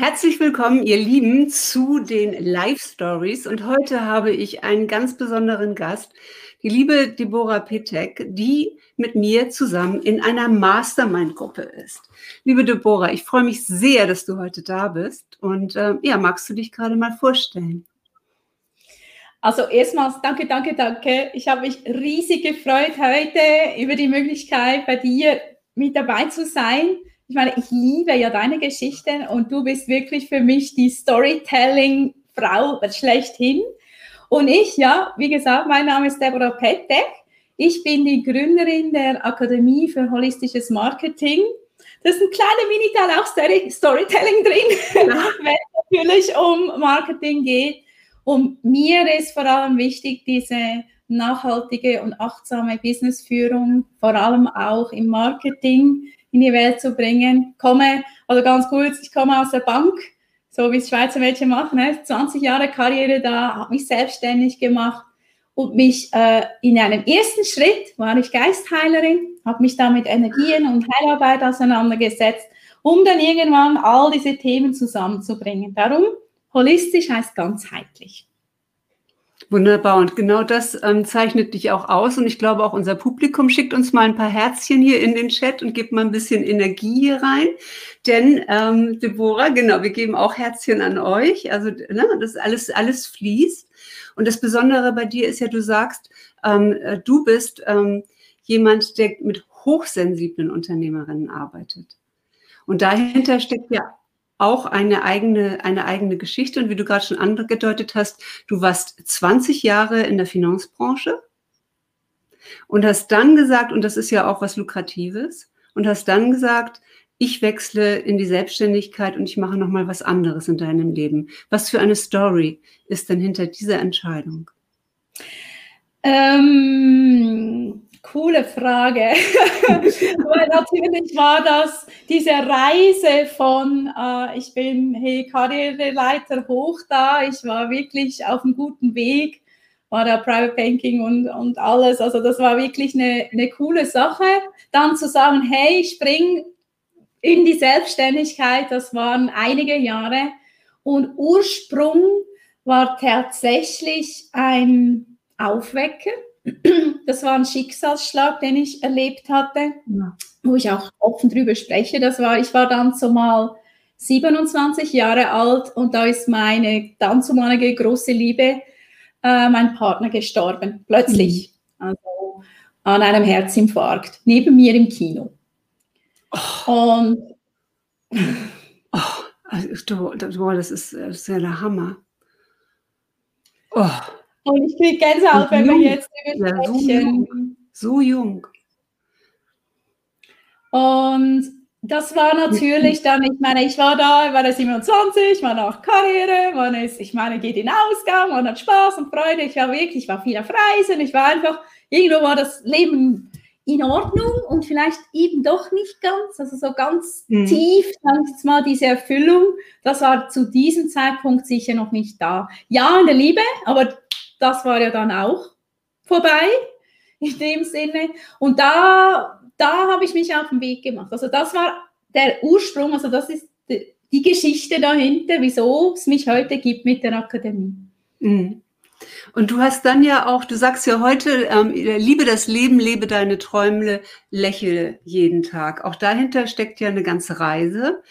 Herzlich willkommen, ihr Lieben, zu den Live Stories. Und heute habe ich einen ganz besonderen Gast, die liebe Deborah Petek, die mit mir zusammen in einer Mastermind-Gruppe ist. Liebe Deborah, ich freue mich sehr, dass du heute da bist. Und äh, ja, magst du dich gerade mal vorstellen? Also erstmals danke, danke, danke. Ich habe mich riesig gefreut heute über die Möglichkeit, bei dir mit dabei zu sein ich meine, ich liebe ja deine Geschichten und du bist wirklich für mich die Storytelling-Frau schlechthin. Und ich, ja, wie gesagt, mein Name ist Deborah Pettek. Ich bin die Gründerin der Akademie für holistisches Marketing. Da ist ein kleiner Mini-Teil auch Storytelling drin, ja. wenn es natürlich um Marketing geht. Und mir ist vor allem wichtig, diese nachhaltige und achtsame Businessführung, vor allem auch im Marketing, in die Welt zu bringen. Komme, also ganz kurz, ich komme aus der Bank, so wie es Schweizer Mädchen machen, ne? 20 Jahre Karriere da, habe mich selbstständig gemacht und mich äh, in einem ersten Schritt war ich Geistheilerin, habe mich da mit Energien und Heilarbeit auseinandergesetzt, um dann irgendwann all diese Themen zusammenzubringen. Darum, holistisch heißt ganzheitlich. Wunderbar. Und genau das ähm, zeichnet dich auch aus. Und ich glaube, auch unser Publikum schickt uns mal ein paar Herzchen hier in den Chat und gibt mal ein bisschen Energie hier rein. Denn, ähm, Deborah, genau, wir geben auch Herzchen an euch. Also, ne, das alles, alles fließt. Und das Besondere bei dir ist ja, du sagst, ähm, äh, du bist ähm, jemand, der mit hochsensiblen Unternehmerinnen arbeitet. Und dahinter steckt ja auch eine eigene, eine eigene Geschichte. Und wie du gerade schon angedeutet hast, du warst 20 Jahre in der Finanzbranche und hast dann gesagt, und das ist ja auch was Lukratives, und hast dann gesagt, ich wechsle in die Selbstständigkeit und ich mache nochmal was anderes in deinem Leben. Was für eine Story ist denn hinter dieser Entscheidung? Ähm, Coole Frage. Weil natürlich war das diese Reise von, äh, ich bin hey, Karriereleiter hoch da, ich war wirklich auf einem guten Weg, war da Private Banking und, und alles. Also das war wirklich eine, eine coole Sache. Dann zu sagen, hey, ich spring in die Selbstständigkeit, das waren einige Jahre. Und Ursprung war tatsächlich ein Aufwecker das war ein Schicksalsschlag, den ich erlebt hatte, ja. wo ich auch offen drüber spreche. Das war, ich war dann zumal 27 Jahre alt und da ist meine dann zumalige große Liebe, äh, mein Partner gestorben, plötzlich. Mhm. Also an einem Herzinfarkt, neben mir im Kino. Oh. Und oh, also, das, ist, das ist ja der Hammer. Oh. Und ich kriege Gänsehaut, wenn wir jetzt über ja, so jung. so jung. Und das war natürlich dann, ich meine, ich war da, ich war da 27, man auch Karriere, man ist, ich meine, geht in Ausgang, man hat Spaß und Freude. Ich war wirklich, ich war viel auf Reisen, ich war einfach, irgendwo war das Leben in Ordnung und vielleicht eben doch nicht ganz, also so ganz mhm. tief, dann jetzt mal diese Erfüllung, das war zu diesem Zeitpunkt sicher noch nicht da. Ja, in der Liebe, aber das war ja dann auch vorbei in dem Sinne. Und da, da habe ich mich auf den Weg gemacht. Also das war der Ursprung, also das ist die, Geschichte dahinter, wieso es mich heute gibt mit der Akademie. Mhm. Und du hast dann ja auch, du sagst ja heute, ähm, liebe das Leben, lebe deine Träume, lächle jeden Tag. Auch dahinter steckt ja eine ganze Reise.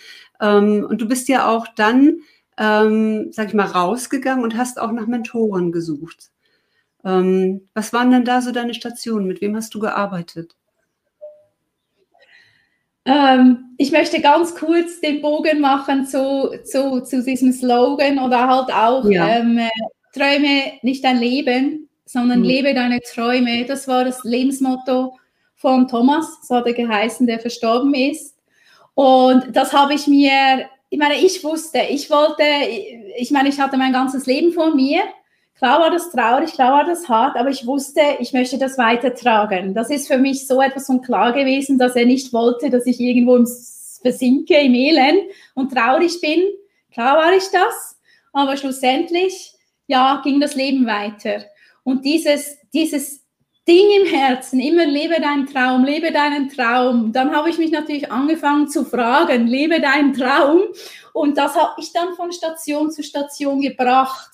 Ähm, und du bist ja auch dann ähm, sag ich mal, rausgegangen und hast auch nach Mentoren gesucht. Ähm, was waren denn da so deine Stationen? Mit wem hast du gearbeitet? Ähm, ich möchte ganz kurz den Bogen machen zu, zu, zu diesem Slogan oder halt auch ja. ähm, äh, Träume nicht dein Leben, sondern mhm. lebe deine Träume. Das war das Lebensmotto von Thomas, so hat er geheißen, der verstorben ist. Und das habe ich mir ich meine, ich wusste, ich wollte, ich meine, ich hatte mein ganzes Leben vor mir. Klar war das traurig, klar war das hart, aber ich wusste, ich möchte das weitertragen. Das ist für mich so etwas von klar gewesen, dass er nicht wollte, dass ich irgendwo im versinke im Elend und traurig bin. Klar war ich das, aber schlussendlich, ja, ging das Leben weiter. Und dieses, dieses Ding im Herzen, immer lebe deinen Traum, lebe deinen Traum. Dann habe ich mich natürlich angefangen zu fragen, lebe deinen Traum. Und das habe ich dann von Station zu Station gebracht.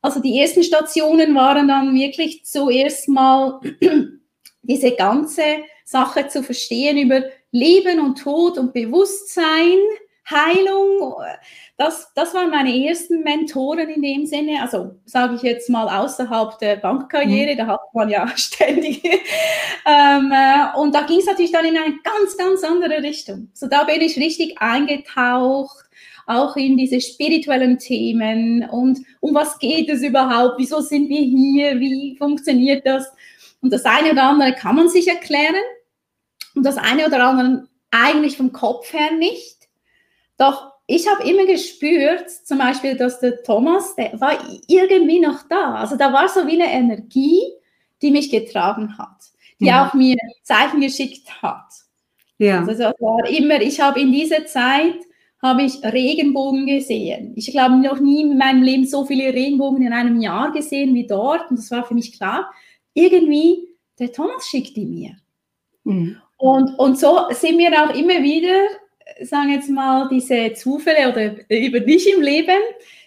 Also die ersten Stationen waren dann wirklich zuerst mal diese ganze Sache zu verstehen über Leben und Tod und Bewusstsein, Heilung. Das, das waren meine ersten Mentoren in dem Sinne. Also sage ich jetzt mal außerhalb der Bankkarriere, mhm. da hat man ja ständig. ähm, äh, und da ging es natürlich dann in eine ganz, ganz andere Richtung. So da bin ich richtig eingetaucht auch in diese spirituellen Themen und um was geht es überhaupt, wieso sind wir hier, wie funktioniert das. Und das eine oder andere kann man sich erklären und das eine oder andere eigentlich vom Kopf her nicht. Doch ich habe immer gespürt, zum Beispiel, dass der Thomas, der war irgendwie noch da. Also da war so wie eine Energie, die mich getragen hat, die ja. Auch mir Zeichen geschickt hat. Ja. Also das war immer, ich habe in dieser Zeit habe ich Regenbogen gesehen. Ich glaube, noch nie in meinem Leben so viele Regenbogen in einem Jahr gesehen wie dort. Und das war für mich klar. Irgendwie, der Thomas schickt die mir. Mhm. Und, und so sind mir auch immer wieder, sagen jetzt mal, diese Zufälle oder über dich im Leben,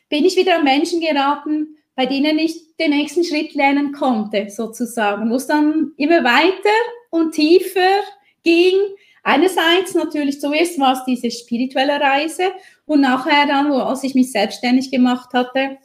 bin ich wieder an Menschen geraten, bei denen ich den nächsten Schritt lernen konnte, sozusagen, wo es dann immer weiter und tiefer ging, Einerseits natürlich zuerst war es diese spirituelle Reise und nachher dann, wo, als ich mich selbstständig gemacht hatte,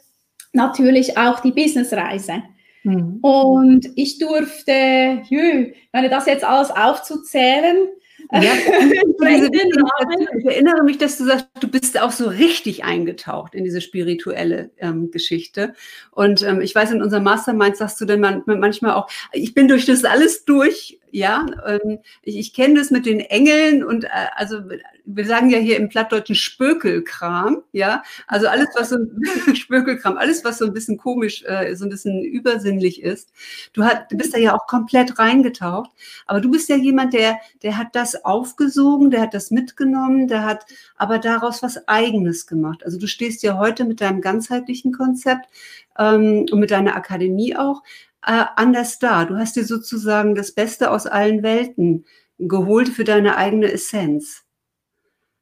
natürlich auch die Businessreise. Mhm. Und ich durfte, jö, wenn das jetzt alles aufzuzählen, ja, ich erinnere mich, dass du sagst, du bist auch so richtig eingetaucht in diese spirituelle ähm, Geschichte. Und ähm, ich weiß, in unserem Mastermind sagst du dann manchmal auch, ich bin durch das alles durch ja, ähm, ich, ich kenne das mit den Engeln und äh, also wir sagen ja hier im Plattdeutschen Spökelkram, ja, also alles was so Spökelkram, alles was so ein bisschen komisch, äh, so ein bisschen übersinnlich ist. Du, hat, du bist da ja auch komplett reingetaucht, aber du bist ja jemand, der der hat das aufgesogen, der hat das mitgenommen, der hat aber daraus was Eigenes gemacht. Also du stehst ja heute mit deinem ganzheitlichen Konzept ähm, und mit deiner Akademie auch äh, anders da. Du hast dir sozusagen das Beste aus allen Welten geholt für deine eigene Essenz.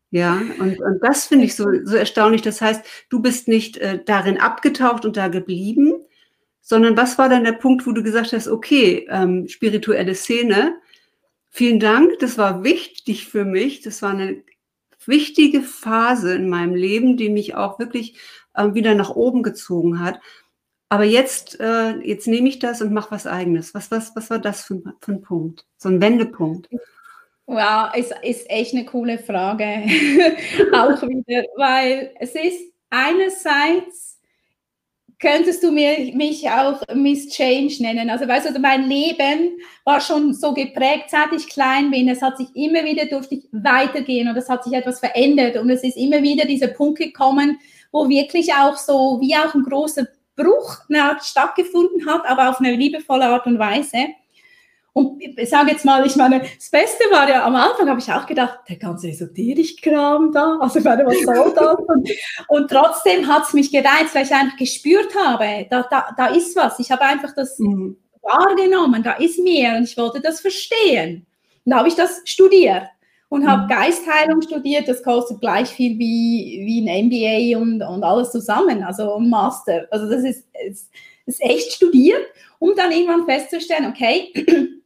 Ja, und, und das finde ich so, so erstaunlich. Das heißt, du bist nicht äh, darin abgetaucht und da geblieben, sondern was war dann der Punkt, wo du gesagt hast, okay, ähm, spirituelle Szene, vielen Dank, das war wichtig für mich, das war eine wichtige Phase in meinem Leben, die mich auch wirklich äh, wieder nach oben gezogen hat. Aber jetzt, äh, jetzt nehme ich das und mache was Eigenes. Was, was, was war das für, für ein Punkt? So ein Wendepunkt? Wow, es ist echt eine coole Frage. auch wieder, weil es ist einerseits, könntest du mir, mich auch Miss Change nennen. Also weißt du, mein Leben war schon so geprägt, seit ich klein bin. Es hat sich immer wieder, durfte ich weitergehen und es hat sich etwas verändert und es ist immer wieder dieser Punkt gekommen, wo wirklich auch so, wie auch ein großer Bruch stattgefunden hat, aber auf eine liebevolle Art und Weise. Und ich sage jetzt mal, ich meine, das Beste war ja, am Anfang habe ich auch gedacht, der ganze Esoterik-Kram da, also ich meine, was soll das? Und, und trotzdem hat es mich gereizt, weil ich einfach gespürt habe, da, da, da ist was. Ich habe einfach das mhm. wahrgenommen, da ist mehr und ich wollte das verstehen. Und da habe ich das studiert und habe mhm. Geistheilung studiert. Das kostet gleich viel wie, wie ein MBA und, und alles zusammen, also ein Master. Also das ist, ist, ist echt studiert, um dann irgendwann festzustellen, okay,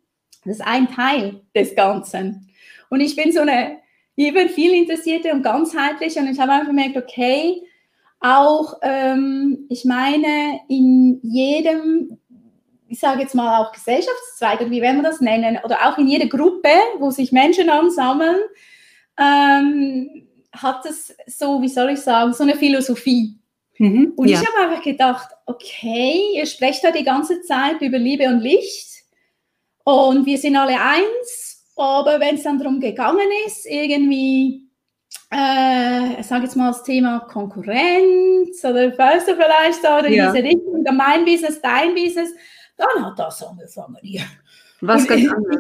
das ist ein Teil des Ganzen. Und ich bin so eine eben viel interessierte und ganzheitliche und ich habe einfach gemerkt, okay, auch, ähm, ich meine, in jedem ich sage jetzt mal auch Gesellschaftszweig oder wie werden wir das nennen, oder auch in jeder Gruppe, wo sich Menschen ansammeln, ähm, hat es so, wie soll ich sagen, so eine Philosophie. Mhm, und ja. ich habe einfach gedacht, okay, ihr sprecht da die ganze Zeit über Liebe und Licht und wir sind alle eins, aber wenn es dann darum gegangen ist, irgendwie, äh, ich sage jetzt mal das Thema Konkurrenz oder weißt du vielleicht, oder ja. diese Richtung, mein Business, dein Business, dann hat das angefangen hier. Was ganz anderes.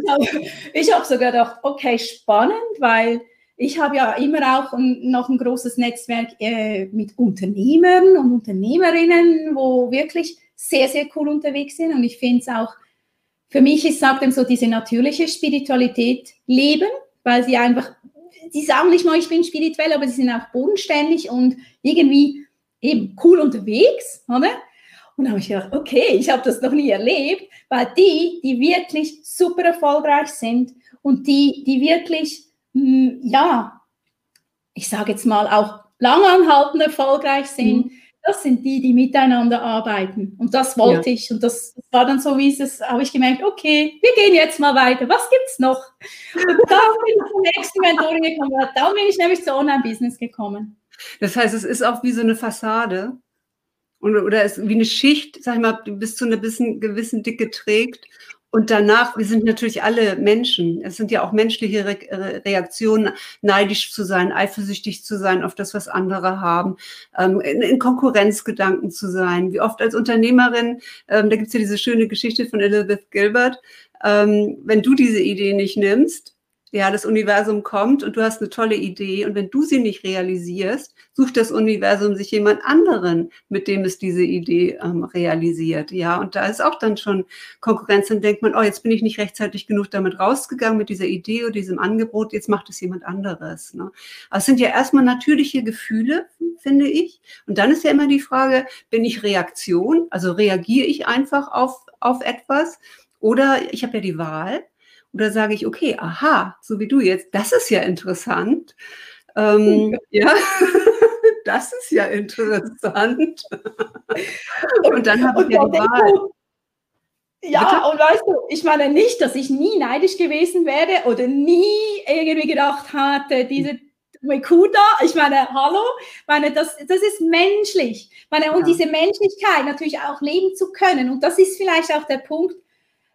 Ich, habe sogar gedacht, okay, spannend, weil ich habe ja immer auch ein, noch ein großes Netzwerk äh, mit Unternehmern und Unternehmerinnen, wo wirklich sehr, sehr cool unterwegs sind. Und ich finde es auch, für mich ist, sagt so, diese natürliche Spiritualität leben, weil sie einfach die sagen nicht mal, ich bin spirituell, aber sie sind auch bodenständig und irgendwie eben cool unterwegs, oder? Und da habe ich gedacht, okay, ich habe das noch nie erlebt, weil die, die wirklich super erfolgreich sind und die, die wirklich, mh, hm, ja, ich sage jetzt mal auch langanhaltend erfolgreich sind, mhm. Das sind die, die miteinander arbeiten. Und das wollte ja. ich. Und das, das, war dann so, wie es habe ich gemerkt, okay, wir gehen jetzt mal weiter. Was gibt es noch? Und dann bin ich zur nächsten Mentoring gekommen. Da bin ich nämlich zu Online-Business gekommen. Das heißt, es ist auch wie so eine Fassade. Und, oder es wie eine Schicht, sag ich mal, bis zu einer gewissen, gewissen Dicke trägt. Und danach, wir sind natürlich alle Menschen. Es sind ja auch menschliche Re Reaktionen, neidisch zu sein, eifersüchtig zu sein auf das, was andere haben, ähm, in, in, Konkurrenzgedanken zu sein. Wie oft als Unternehmerin, ähm, da gibt's ja diese schöne Geschichte von Elizabeth Gilbert, ähm, wenn du diese Idee nicht nimmst, ja, das Universum kommt und du hast eine tolle Idee und wenn du sie nicht realisierst, sucht das Universum sich jemand anderen, mit dem es diese Idee ähm, realisiert. Ja, und da ist auch dann schon Konkurrenz. Dann denkt man, oh, jetzt bin ich nicht rechtzeitig genug damit rausgegangen mit dieser Idee oder diesem Angebot, jetzt macht es jemand anderes. Ne? Aber es sind ja erstmal natürliche Gefühle, finde ich. Und dann ist ja immer die Frage, bin ich Reaktion? Also reagiere ich einfach auf, auf etwas? Oder ich habe ja die Wahl oder sage ich, okay, aha, so wie du jetzt, das ist ja interessant. Ähm, ja, das ist ja interessant. Und dann habe ich ja die Wahl. Ja, Bitte? und weißt du, ich meine nicht, dass ich nie neidisch gewesen wäre oder nie irgendwie gedacht hatte, diese Kuda, ich meine, hallo, meine, das, das ist menschlich. Ich meine, und ja. diese Menschlichkeit natürlich auch leben zu können. Und das ist vielleicht auch der Punkt,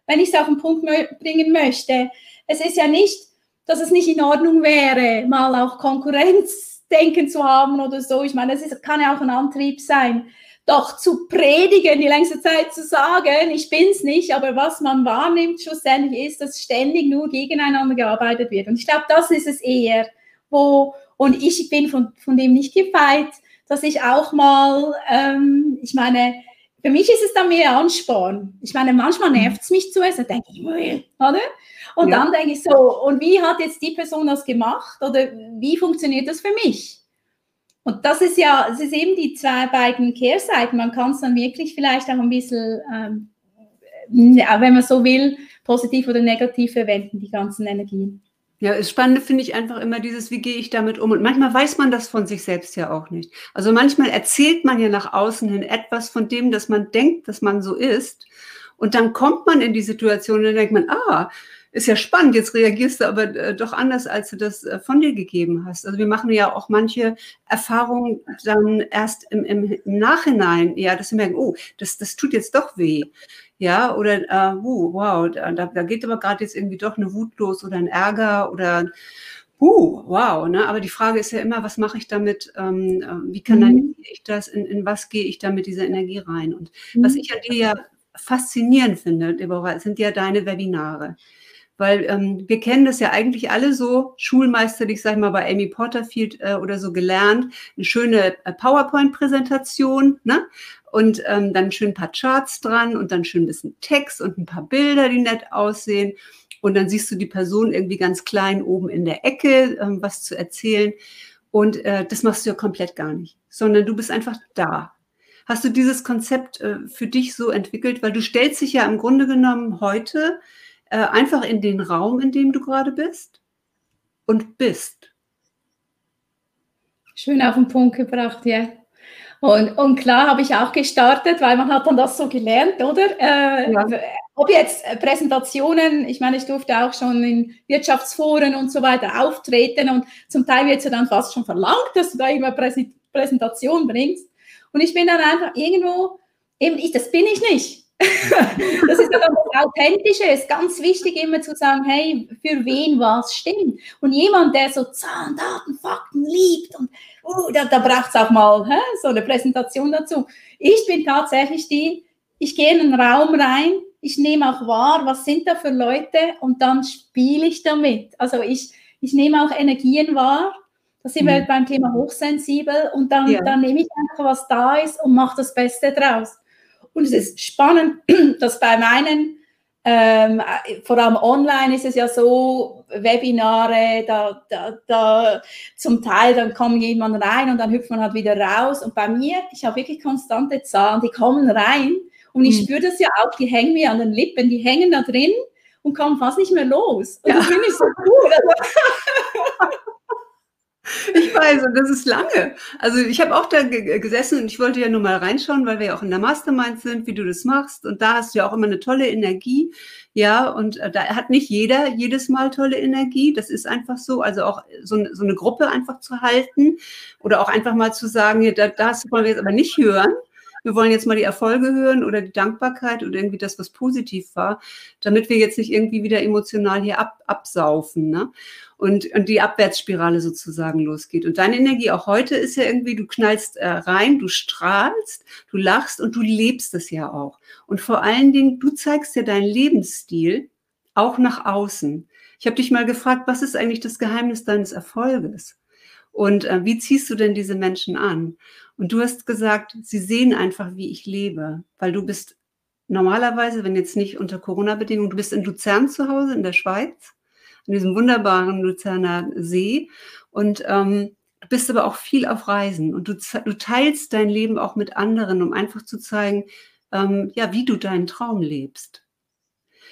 wenn ich es auf den Punkt bringen möchte. Es ist ja nicht, dass es nicht in Ordnung wäre, mal auch Konkurrenzdenken zu haben oder so. Ich meine, das kann ja auch ein Antrieb sein. Doch zu predigen, die längste Zeit zu sagen, ich bin's nicht, aber was man wahrnimmt schlussendlich ist, dass ständig nur gegeneinander gearbeitet wird. Und ich glaube, das ist es eher, wo, und ich bin von, von dem nicht gefeit, dass ich auch mal, ähm, ich meine, für mich ist es dann mehr Ansporn. Ich meine, manchmal mhm. nervt es mich zu essen, denke ich, oder? Und ja. dann denke ich so, und wie hat jetzt die Person das gemacht oder wie funktioniert das für mich? Und das ist ja, es ist eben die zwei beiden Kehrseiten. Man kann es dann wirklich vielleicht auch ein bisschen, ähm, wenn man so will, positiv oder negativ verwenden, die ganzen Energien. Ja, das Spannende finde ich einfach immer dieses, wie gehe ich damit um? Und manchmal weiß man das von sich selbst ja auch nicht. Also manchmal erzählt man ja nach außen hin etwas von dem, dass man denkt, dass man so ist. Und dann kommt man in die Situation und dann denkt man, ah, ist ja spannend, jetzt reagierst du aber äh, doch anders, als du das äh, von dir gegeben hast. Also wir machen ja auch manche Erfahrungen dann erst im, im, Nachhinein, ja, dass wir merken, oh, das, das tut jetzt doch weh. Ja, oder äh, uh, wow, da, da geht aber gerade jetzt irgendwie doch eine Wut los oder ein Ärger oder uh, wow, ne? Aber die Frage ist ja immer, was mache ich damit? Ähm, äh, wie kanalisiere mhm. ich das? In, in was gehe ich da mit dieser Energie rein? Und mhm. was ich an dir ja faszinierend finde, Deborah, sind ja deine Webinare. Weil ähm, wir kennen das ja eigentlich alle so schulmeisterlich, sag ich mal, bei Amy Porterfield äh, oder so gelernt. Eine schöne äh, PowerPoint-Präsentation, ne? Und ähm, dann schön ein paar Charts dran und dann schön ein bisschen Text und ein paar Bilder, die nett aussehen. Und dann siehst du die Person irgendwie ganz klein oben in der Ecke, ähm, was zu erzählen. Und äh, das machst du ja komplett gar nicht, sondern du bist einfach da. Hast du dieses Konzept äh, für dich so entwickelt? Weil du stellst dich ja im Grunde genommen heute äh, einfach in den Raum, in dem du gerade bist und bist. Schön auf den Punkt gebracht, ja. Und, und klar habe ich auch gestartet, weil man hat dann das so gelernt, oder? Äh, ja. Ob jetzt äh, Präsentationen, ich meine, ich durfte auch schon in Wirtschaftsforen und so weiter auftreten und zum Teil wird es ja dann fast schon verlangt, dass du da immer Präsentation bringst. Und ich bin dann einfach irgendwo, eben ich, das bin ich nicht. das ist dann das Authentische. Es ist ganz wichtig, immer zu sagen, hey, für wen was stimmt. Und jemand, der so Zahlen, Daten, Fakten liebt und uh, da, da braucht es auch mal hä, so eine Präsentation dazu. Ich bin tatsächlich die, ich gehe in einen Raum rein, ich nehme auch wahr, was sind da für Leute und dann spiele ich damit. Also ich, ich nehme auch Energien wahr. Da sind mhm. wir beim Thema hochsensibel und dann, ja. dann nehme ich einfach, was da ist und mache das Beste draus. Und es ist spannend, dass bei meinen ähm, vor allem online ist es ja so, Webinare, da, da, da zum Teil, dann kommt jemand rein und dann hüpft man halt wieder raus. Und bei mir, ich habe wirklich konstante Zahlen, die kommen rein und ich mhm. spüre das ja auch, die hängen mir an den Lippen, die hängen da drin und kommen fast nicht mehr los. Und ja. das finde ich so cool. Ich weiß, und das ist lange. Also ich habe auch da gesessen und ich wollte ja nur mal reinschauen, weil wir ja auch in der Mastermind sind, wie du das machst. Und da hast du ja auch immer eine tolle Energie. Ja, und äh, da hat nicht jeder jedes Mal tolle Energie. Das ist einfach so. Also auch so, so eine Gruppe einfach zu halten oder auch einfach mal zu sagen, da, das wollen wir jetzt aber nicht hören wir wollen jetzt mal die Erfolge hören oder die Dankbarkeit oder irgendwie das, was positiv war, damit wir jetzt nicht irgendwie wieder emotional hier ab, absaufen. Ne? Und, und die Abwärtsspirale sozusagen losgeht. Und deine Energie auch heute ist ja irgendwie, du knallst äh, rein, du strahlst, du lachst und du lebst es ja auch. Und vor allen Dingen, du zeigst ja deinen Lebensstil auch nach außen. Ich habe dich mal gefragt, was ist eigentlich das Geheimnis deines Erfolges? Und äh, wie ziehst du denn diese Menschen an? Und du hast gesagt, sie sehen einfach, wie ich lebe, weil du bist normalerweise, wenn jetzt nicht unter Corona-Bedingungen, du bist in Luzern zu Hause in der Schweiz, an diesem wunderbaren Luzerner See und ähm, du bist aber auch viel auf Reisen und du, du teilst dein Leben auch mit anderen, um einfach zu zeigen, ähm, ja, wie du deinen Traum lebst.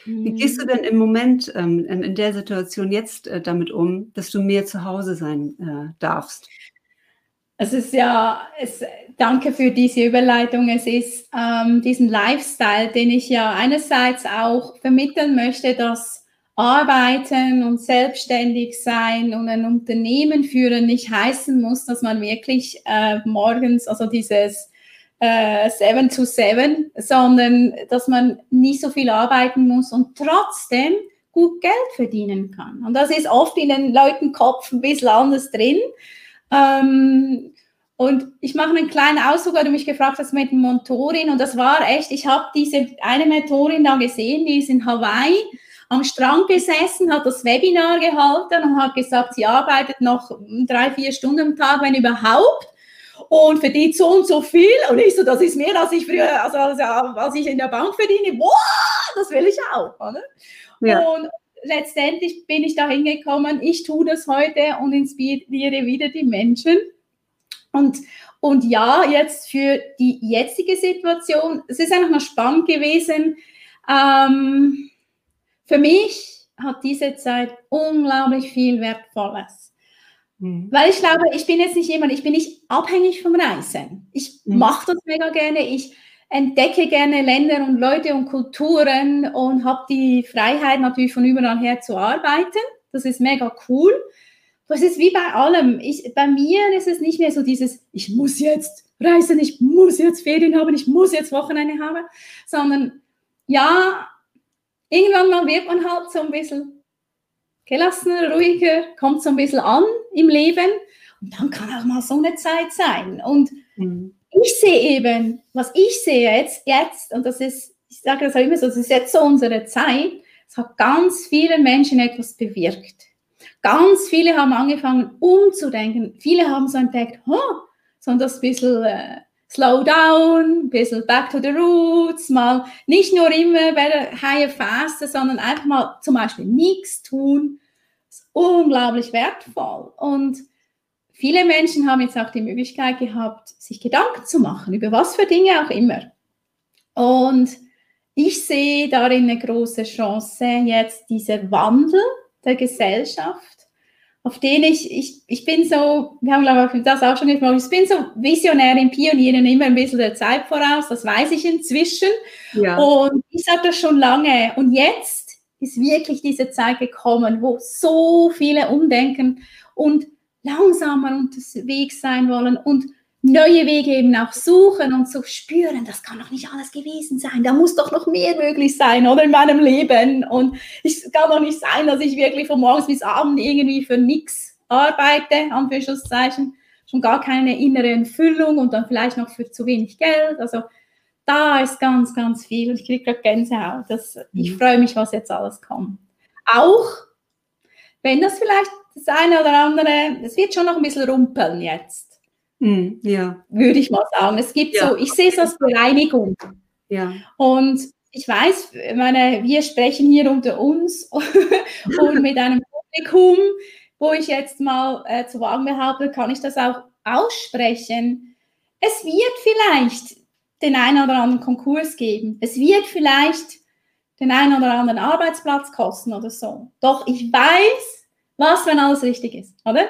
Wie gehst du mhm. denn im Moment ähm, in der Situation jetzt äh, damit um, dass du mehr zu Hause sein äh, darfst? Es ist ja, es, danke für diese Überleitung. Es ist ähm, diesen Lifestyle, den ich ja einerseits auch vermitteln möchte, dass Arbeiten und selbstständig sein und ein Unternehmen führen nicht heißen muss, dass man wirklich äh, morgens, also dieses äh, Seven to Seven, sondern dass man nicht so viel arbeiten muss und trotzdem gut Geld verdienen kann. Und das ist oft in den Leuten Kopf ein bisschen anders drin. Ähm, und ich mache einen kleinen Ausflug, weil du mich gefragt hast mit Mentorin. Und das war echt, ich habe diese eine Mentorin da gesehen, die ist in Hawaii am Strand gesessen, hat das Webinar gehalten und hat gesagt, sie arbeitet noch drei, vier Stunden am Tag, wenn überhaupt. Und verdient so und so viel. Und ich so, das ist mehr, als ich früher, also als ich in der Bank verdiene. Boah, das will ich auch. Oder? Ja. Und letztendlich bin ich da hingekommen, ich tue das heute und inspiriere wieder die Menschen. Und, und ja, jetzt für die jetzige Situation, es ist einfach noch spannend gewesen. Ähm, für mich hat diese Zeit unglaublich viel Wertvolles. Mhm. Weil ich glaube, ich bin jetzt nicht jemand, ich bin nicht abhängig vom Reisen. Ich mhm. mache das mega gerne. Ich entdecke gerne Länder und Leute und Kulturen und habe die Freiheit natürlich von überall her zu arbeiten. Das ist mega cool. Das ist wie bei allem. Ich, bei mir ist es nicht mehr so dieses, ich muss jetzt reisen, ich muss jetzt Ferien haben, ich muss jetzt Wochenende haben, sondern ja, irgendwann mal wird man halt so ein bisschen gelassener, ruhiger, kommt so ein bisschen an im Leben und dann kann auch mal so eine Zeit sein. Und mhm ich sehe eben, was ich sehe jetzt, jetzt, und das ist, ich sage das auch immer so, das ist jetzt so unsere Zeit, es hat ganz viele Menschen etwas bewirkt. Ganz viele haben angefangen umzudenken. Viele haben so entdeckt, oh, so das bisschen äh, Slow down, ein bisschen back to the roots, mal nicht nur immer bei der higher faster, sondern einfach mal zum Beispiel nichts tun. Das ist unglaublich wertvoll. Und Viele Menschen haben jetzt auch die Möglichkeit gehabt, sich Gedanken zu machen, über was für Dinge auch immer. Und ich sehe darin eine große Chance, jetzt dieser Wandel der Gesellschaft, auf den ich, ich, ich bin so, wir haben glaube ich das auch schon gesprochen, ich bin so Visionärin, Pionierin, immer ein bisschen der Zeit voraus, das weiß ich inzwischen. Ja. Und ich sage das schon lange. Und jetzt ist wirklich diese Zeit gekommen, wo so viele umdenken und langsamer unterwegs sein wollen und neue Wege eben auch suchen und zu spüren, das kann doch nicht alles gewesen sein, da muss doch noch mehr möglich sein, oder in meinem Leben. Und es kann doch nicht sein, dass ich wirklich von morgens bis abends irgendwie für nichts arbeite, Anführungszeichen, schon gar keine innere Entfüllung und dann vielleicht noch für zu wenig Geld. Also da ist ganz, ganz viel. Ich kriege gerade Gänsehaut. Das, ich mhm. freue mich, was jetzt alles kommt. Auch wenn das vielleicht das eine oder andere, es wird schon noch ein bisschen rumpeln jetzt. Mm, ja. Würde ich mal sagen. Es gibt ja. so, ich sehe es als Bereinigung. Ja. Und ich weiß, meine, wir sprechen hier unter uns und mit einem Publikum, wo ich jetzt mal äh, zu wagen behaupte, kann ich das auch aussprechen. Es wird vielleicht den einen oder anderen Konkurs geben. Es wird vielleicht den einen oder anderen Arbeitsplatz kosten oder so. Doch ich weiß, was, wenn alles richtig ist, oder?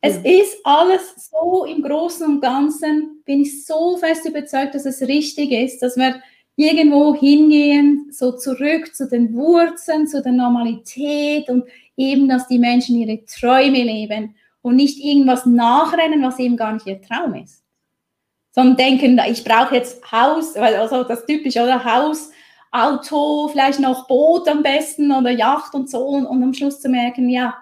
Es ja. ist alles so im Großen und Ganzen, bin ich so fest überzeugt, dass es richtig ist, dass wir irgendwo hingehen, so zurück zu den Wurzeln, zu der Normalität und eben, dass die Menschen ihre Träume leben und nicht irgendwas nachrennen, was eben gar nicht ihr Traum ist. Sondern denken, ich brauche jetzt Haus, also das typische, oder Haus, Auto, vielleicht noch Boot am besten oder Yacht und so und, und am Schluss zu merken, ja,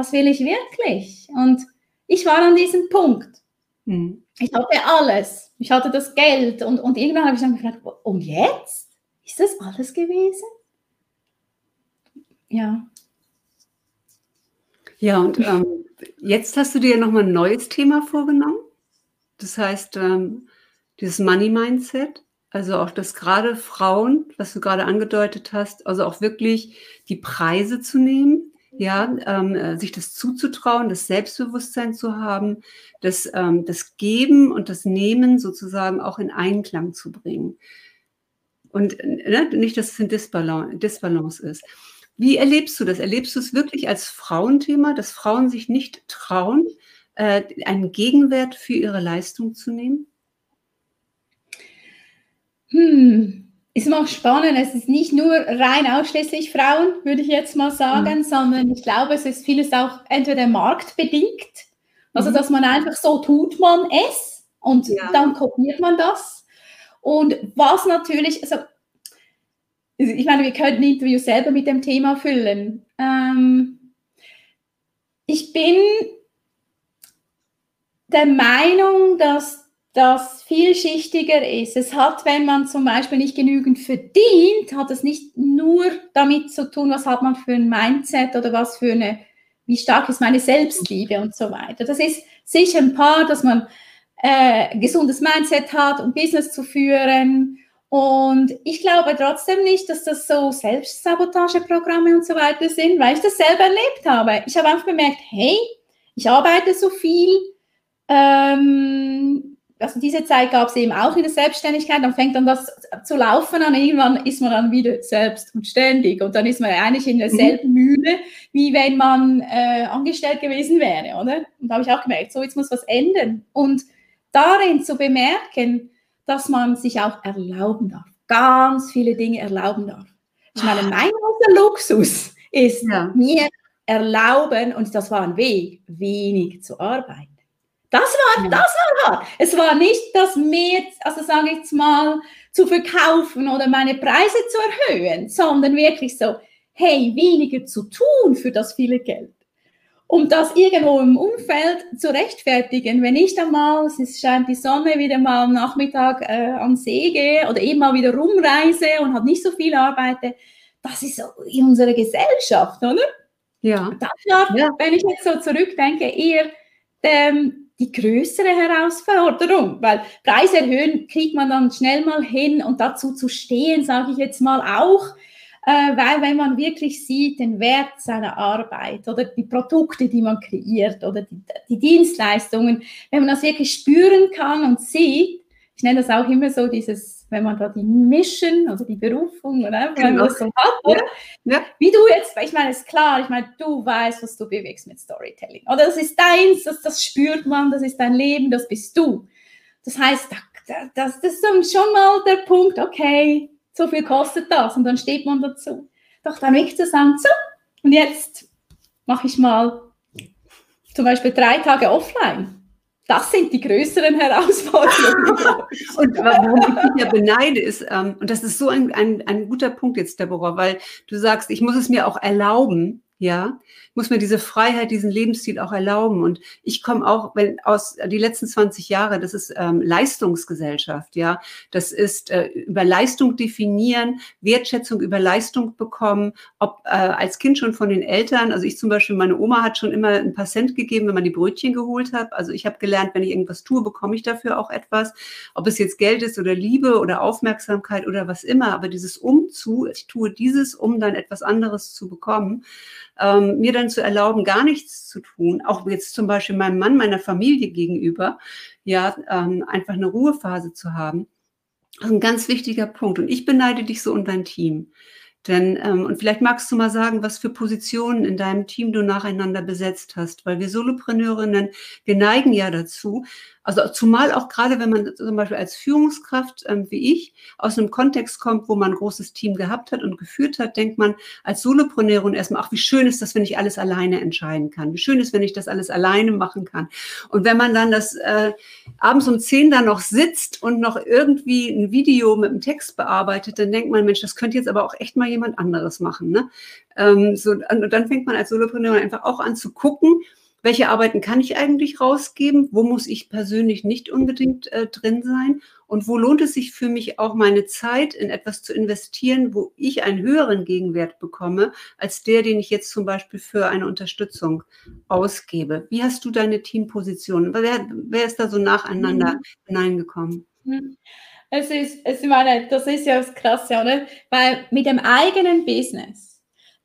was will ich wirklich? Und ich war an diesem Punkt. Hm. Ich hatte alles. Ich hatte das Geld und, und irgendwann habe ich dann gefragt, und jetzt? Ist das alles gewesen? Ja. Ja, und ähm, jetzt hast du dir nochmal ein neues Thema vorgenommen. Das heißt, ähm, dieses Money Mindset. Also auch, dass gerade Frauen, was du gerade angedeutet hast, also auch wirklich die Preise zu nehmen, ja, ähm, äh, sich das zuzutrauen, das Selbstbewusstsein zu haben, das, ähm, das Geben und das Nehmen sozusagen auch in Einklang zu bringen. Und ne, nicht, dass es ein Disbalance, Disbalance ist. Wie erlebst du das? Erlebst du es wirklich als Frauenthema, dass Frauen sich nicht trauen, äh, einen Gegenwert für ihre Leistung zu nehmen? Hm, ist immer auch spannend. Es ist nicht nur rein ausschließlich Frauen, würde ich jetzt mal sagen, mhm. sondern ich glaube, es ist vieles auch entweder marktbedingt, also mhm. dass man einfach so tut man es und ja. dann kopiert man das. Und was natürlich, also ich meine, wir könnten ein Interview selber mit dem Thema füllen. Ähm, ich bin der Meinung, dass das vielschichtiger ist. Es hat, wenn man zum Beispiel nicht genügend verdient, hat es nicht nur damit zu tun, was hat man für ein Mindset oder was für eine, wie stark ist meine Selbstliebe und so weiter. Das ist sicher ein paar, dass man äh, gesundes Mindset hat, um Business zu führen. Und ich glaube trotzdem nicht, dass das so Selbstsabotageprogramme und so weiter sind, weil ich das selber erlebt habe. Ich habe einfach bemerkt, hey, ich arbeite so viel, ähm, also diese Zeit gab es eben auch in der Selbstständigkeit, dann fängt dann das zu laufen an, irgendwann ist man dann wieder selbst und ständig und dann ist man eigentlich in derselben mhm. Mühle, wie wenn man äh, angestellt gewesen wäre, oder? Und da habe ich auch gemerkt, so jetzt muss was ändern und darin zu bemerken, dass man sich auch erlauben darf, ganz viele Dinge erlauben darf. Ich meine, mein großer Luxus ist ja. mir erlauben, und das war ein Weg, wenig zu arbeiten. Das war, ja. das war hart. Es war nicht das mehr, also sage ich jetzt mal, zu verkaufen oder meine Preise zu erhöhen, sondern wirklich so, hey, weniger zu tun für das viele Geld. Um das irgendwo im Umfeld zu rechtfertigen, wenn ich dann mal, es scheint die Sonne, wieder mal am Nachmittag äh, am See gehe oder eben mal wieder rumreise und habe nicht so viel arbeite, das ist so in unserer Gesellschaft, oder? Ja. Das war, ja. wenn ich jetzt so zurückdenke, eher ähm, die größere Herausforderung, weil Preis erhöhen kriegt man dann schnell mal hin und dazu zu stehen, sage ich jetzt mal auch, äh, weil wenn man wirklich sieht den Wert seiner Arbeit oder die Produkte, die man kreiert oder die, die Dienstleistungen, wenn man das wirklich spüren kann und sieht, ich nenne das auch immer so dieses wenn man da die Mission, also die Berufung, oder? man das so hat, oder? Ja. Ja. Wie du jetzt, ich meine, ist klar, ich meine, du weißt, was du bewegst mit Storytelling. Oder das ist deins, das, das spürt man, das ist dein Leben, das bist du. Das heißt, das, das ist schon mal der Punkt, okay, so viel kostet das und dann steht man dazu. Doch dann wirklich zu sagen, so, und jetzt mache ich mal zum Beispiel drei Tage offline das sind die größeren Herausforderungen. und warum ich dich ja beneide, ist, ähm, und das ist so ein, ein, ein guter Punkt jetzt, Deborah, weil du sagst, ich muss es mir auch erlauben, ja, muss mir diese Freiheit, diesen Lebensstil auch erlauben. Und ich komme auch, wenn aus die letzten 20 Jahre, das ist ähm, Leistungsgesellschaft, ja, das ist äh, über Leistung definieren, Wertschätzung über Leistung bekommen, ob äh, als Kind schon von den Eltern, also ich zum Beispiel, meine Oma hat schon immer ein paar Cent gegeben, wenn man die Brötchen geholt hat. Also ich habe gelernt, wenn ich irgendwas tue, bekomme ich dafür auch etwas, ob es jetzt Geld ist oder Liebe oder Aufmerksamkeit oder was immer. Aber dieses Umzu, ich tue dieses, um dann etwas anderes zu bekommen ähm, mir dann zu erlauben, gar nichts zu tun, auch jetzt zum Beispiel meinem Mann, meiner Familie gegenüber, ja, ähm, einfach eine Ruhephase zu haben, ist ein ganz wichtiger Punkt. Und ich beneide dich so und dein Team. Denn, ähm, und vielleicht magst du mal sagen, was für Positionen in deinem Team du nacheinander besetzt hast, weil wir Solopreneurinnen, wir neigen ja dazu, also zumal auch gerade, wenn man zum Beispiel als Führungskraft ähm, wie ich aus einem Kontext kommt, wo man ein großes Team gehabt hat und geführt hat, denkt man als Solopreneurin erstmal, ach, wie schön ist das, wenn ich alles alleine entscheiden kann. Wie schön ist, wenn ich das alles alleine machen kann. Und wenn man dann das äh, abends um zehn da noch sitzt und noch irgendwie ein Video mit einem Text bearbeitet, dann denkt man, Mensch, das könnte jetzt aber auch echt mal jemand anderes machen. Ne? Ähm, so, und dann fängt man als Solopreneurin einfach auch an zu gucken, welche Arbeiten kann ich eigentlich rausgeben, wo muss ich persönlich nicht unbedingt äh, drin sein und wo lohnt es sich für mich auch meine Zeit in etwas zu investieren, wo ich einen höheren Gegenwert bekomme, als der, den ich jetzt zum Beispiel für eine Unterstützung ausgebe. Wie hast du deine Teamposition? Wer, wer ist da so nacheinander mhm. hineingekommen? Mhm. Es ist, es meine, das ist ja das Krasse, oder? Weil mit dem eigenen Business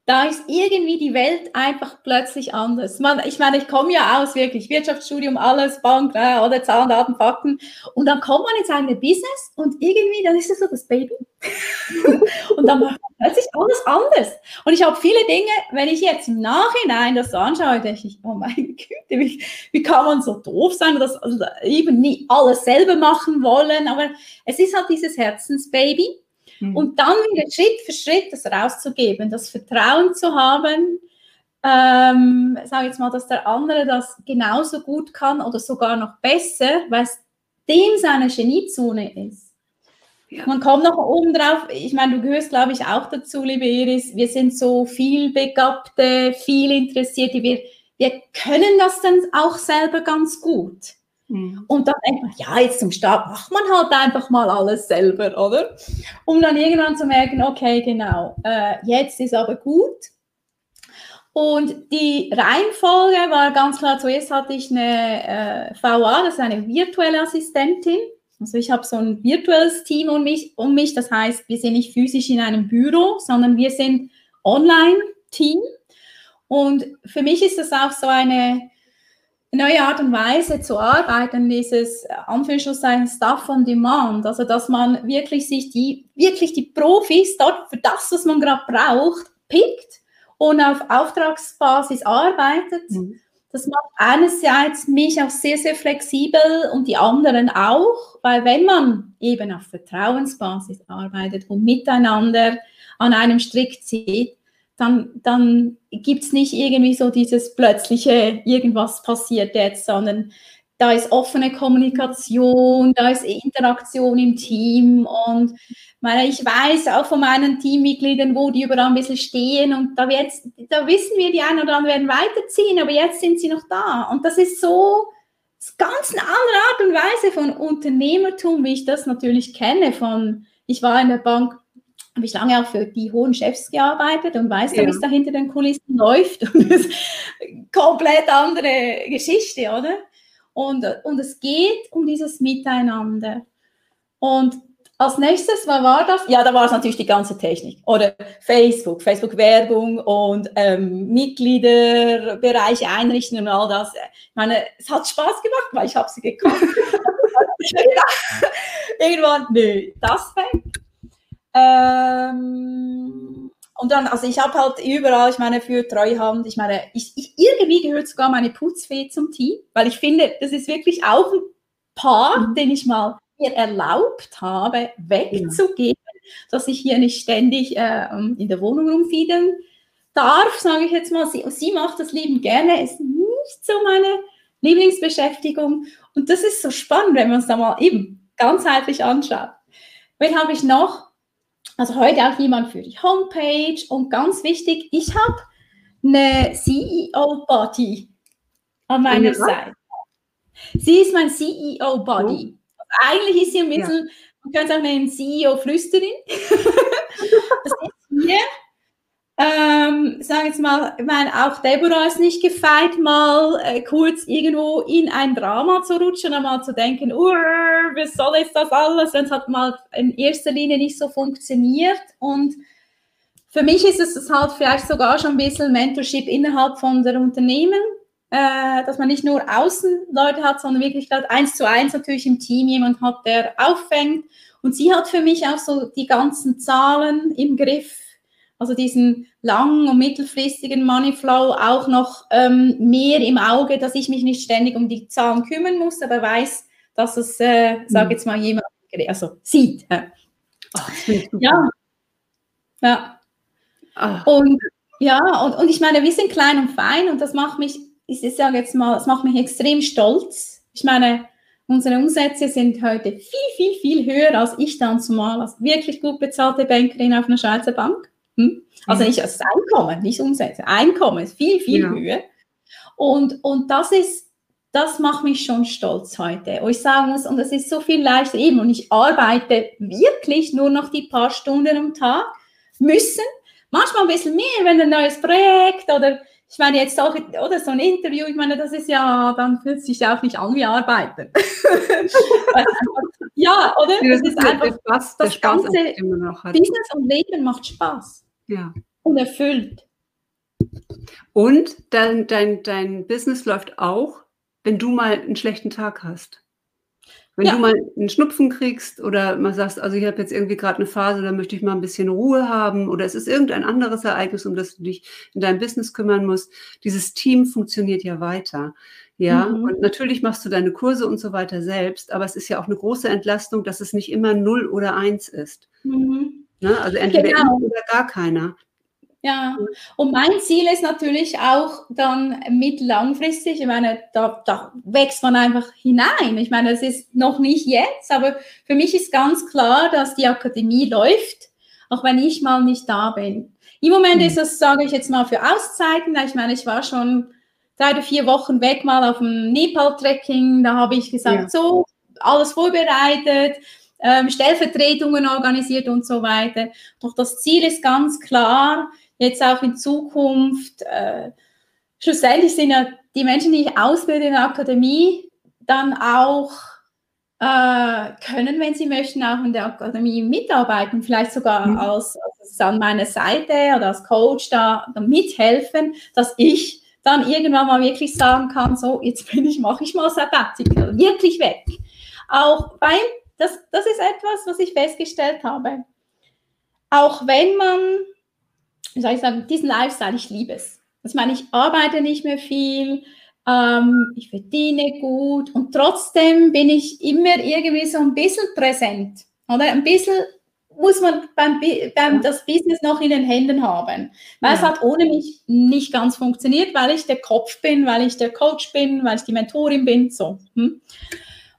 da ist irgendwie die Welt einfach plötzlich anders. Man, ich meine, ich komme ja aus wirklich Wirtschaftsstudium, alles, Bank, äh, oder Zahlen, Daten, Fakten. Und dann kommt man ins eigene Business und irgendwie, dann ist es so das Baby. und dann macht man plötzlich alles anders. Und ich habe viele Dinge, wenn ich jetzt im Nachhinein das so anschaue, denke ich, oh meine Güte, wie, wie kann man so doof sein, dass also eben nie alles selber machen wollen. Aber es ist halt dieses Herzensbaby. Mhm. Und dann wieder Schritt für Schritt das rauszugeben, das Vertrauen zu haben, ähm, sage jetzt mal, dass der andere das genauso gut kann oder sogar noch besser, weil es dem seine Geniezone ist. Ja. Man kommt noch oben drauf, ich meine, du gehörst, glaube ich, auch dazu, liebe Iris, wir sind so viel Begabte, viel Interessierte, wir, wir können das dann auch selber ganz gut. Mhm. Und dann denkt man, ja, jetzt zum Start macht man halt einfach mal alles selber, oder? Um dann irgendwann zu merken, okay, genau, äh, jetzt ist aber gut. Und die Reihenfolge war ganz klar, zuerst hatte ich eine äh, VA, das ist eine virtuelle Assistentin. Also ich habe so ein virtuelles Team um mich, um mich, das heißt, wir sind nicht physisch in einem Büro, sondern wir sind Online-Team. Und für mich ist das auch so eine neue Art und Weise zu arbeiten, dieses äh, Anführungszeichen Stuff on Demand, also dass man wirklich sich die, wirklich die Profis dort für das, was man gerade braucht, pickt und auf Auftragsbasis arbeitet. Mhm. Das macht einerseits mich auch sehr, sehr flexibel und die anderen auch, weil wenn man eben auf Vertrauensbasis arbeitet und miteinander an einem Strick zieht, dann, dann gibt es nicht irgendwie so dieses plötzliche, irgendwas passiert jetzt, sondern da ist offene Kommunikation, da ist Interaktion im Team und meine, ich weiß auch von meinen Teammitgliedern, wo die überall ein bisschen stehen und da, wird's, da wissen wir, die einen oder anderen werden weiterziehen, aber jetzt sind sie noch da und das ist so das ganz eine andere Art und Weise von Unternehmertum, wie ich das natürlich kenne von, ich war in der Bank habe ich lange auch für die hohen Chefs gearbeitet und weiß, ja. wie es da hinter den Kulissen läuft. Und das ist eine komplett andere Geschichte, oder? Und, und es geht um dieses Miteinander. Und als nächstes, was war das? Ja, da war es natürlich die ganze Technik. Oder Facebook, Facebook-Werbung und ähm, Mitgliederbereiche einrichten und all das. Ich meine, es hat Spaß gemacht, weil ich habe sie gekannt. Irgendwann, nö, das weg. Ähm, und dann, also ich habe halt überall, ich meine, für Treuhand, ich meine, ich, ich, irgendwie gehört sogar meine Putzfee zum Team, weil ich finde, das ist wirklich auch ein Part, mhm. den ich mal mir erlaubt habe, wegzugeben, ja. dass ich hier nicht ständig äh, in der Wohnung rumfiedeln darf, sage ich jetzt mal. Sie, sie macht das Leben gerne, ist nicht so meine Lieblingsbeschäftigung. Und das ist so spannend, wenn man es da mal eben ganzheitlich anschaut. Wen habe ich noch? Also heute auch jemand für die Homepage und ganz wichtig, ich habe eine CEO-Body an meiner Seite. Sie ist mein CEO-Body. Oh. Eigentlich ist sie ein bisschen, ja. man könnte sagen, eine CEO-Flüsterin. das ist hier ähm, sag jetzt mal, ich meine, auch Deborah ist nicht gefeit, mal äh, kurz irgendwo in ein Drama zu rutschen und mal zu denken, was soll jetzt das alles, wenn es halt mal in erster Linie nicht so funktioniert. Und für mich ist es halt vielleicht sogar schon ein bisschen Mentorship innerhalb von der Unternehmen, äh, dass man nicht nur außen Leute hat, sondern wirklich gerade eins zu eins natürlich im Team jemand hat, der auffängt. Und sie hat für mich auch so die ganzen Zahlen im Griff also diesen lang- und mittelfristigen Moneyflow auch noch ähm, mehr im Auge, dass ich mich nicht ständig um die Zahlen kümmern muss, aber weiß, dass es, äh, mhm. sage jetzt mal, jemand also sieht. Äh. Oh, ja. Ja. Oh. Und ja, und, und ich meine, wir sind klein und fein und das macht mich, ich sage jetzt mal, das macht mich extrem stolz. Ich meine, unsere Umsätze sind heute viel, viel, viel höher als ich dann zumal als wirklich gut bezahlte Bankerin auf einer Schweizer Bank. Hm? Also nicht das Einkommen, nicht Umsätze. Einkommen ist viel, viel ja. höher. Und, und das ist, das macht mich schon stolz heute. Wo ich sagen muss, und es ist so viel leichter eben, und ich arbeite wirklich nur noch die paar Stunden am Tag, müssen, manchmal ein bisschen mehr, wenn ein neues Projekt oder ich meine jetzt auch, oder so ein Interview, ich meine, das ist ja, dann fühlt es sich auch nicht an wie Arbeiten. ja, oder? Das ist einfach, Spaß, das ganze Business und Leben macht Spaß. Ja. Und erfüllt. Und dein, dein, dein Business läuft auch, wenn du mal einen schlechten Tag hast. Wenn ja. du mal einen Schnupfen kriegst oder mal sagst, also ich habe jetzt irgendwie gerade eine Phase, da möchte ich mal ein bisschen Ruhe haben oder es ist irgendein anderes Ereignis, um das du dich in deinem Business kümmern musst. Dieses Team funktioniert ja weiter. Ja, mhm. und natürlich machst du deine Kurse und so weiter selbst, aber es ist ja auch eine große Entlastung, dass es nicht immer null oder eins ist. Mhm. Ne? Also entweder genau. oder gar keiner. Ja, und mein Ziel ist natürlich auch dann mittellangfristig, ich meine, da, da, wächst man einfach hinein. Ich meine, es ist noch nicht jetzt, aber für mich ist ganz klar, dass die Akademie läuft, auch wenn ich mal nicht da bin. Im Moment mhm. ist das, sage ich jetzt mal, für Auszeiten. Ich meine, ich war schon drei oder vier Wochen weg mal auf dem Nepal-Trekking. Da habe ich gesagt, ja. so, alles vorbereitet ähm, Stellvertretungen organisiert und so weiter. Doch das Ziel ist ganz klar, jetzt auch in Zukunft, äh, schlussendlich sind ja die Menschen, die ich ausbilde in der Akademie, dann auch äh, können, wenn sie möchten, auch in der Akademie mitarbeiten, vielleicht sogar mhm. als, als, an meiner Seite oder als Coach da, da mithelfen, dass ich dann irgendwann mal wirklich sagen kann, so, jetzt bin ich, mache ich mal Sabbatical, wirklich weg. Auch beim das, das ist etwas, was ich festgestellt habe. Auch wenn man, wie soll ich sagen, diesen Lifestyle, ich liebe es. Das meine, ich arbeite nicht mehr viel, ähm, ich verdiene gut und trotzdem bin ich immer irgendwie so ein bisschen präsent. Oder ein bisschen muss man beim, beim das Business noch in den Händen haben. Weil ja. es hat ohne mich nicht ganz funktioniert, weil ich der Kopf bin, weil ich der Coach bin, weil ich die Mentorin bin. So. Hm?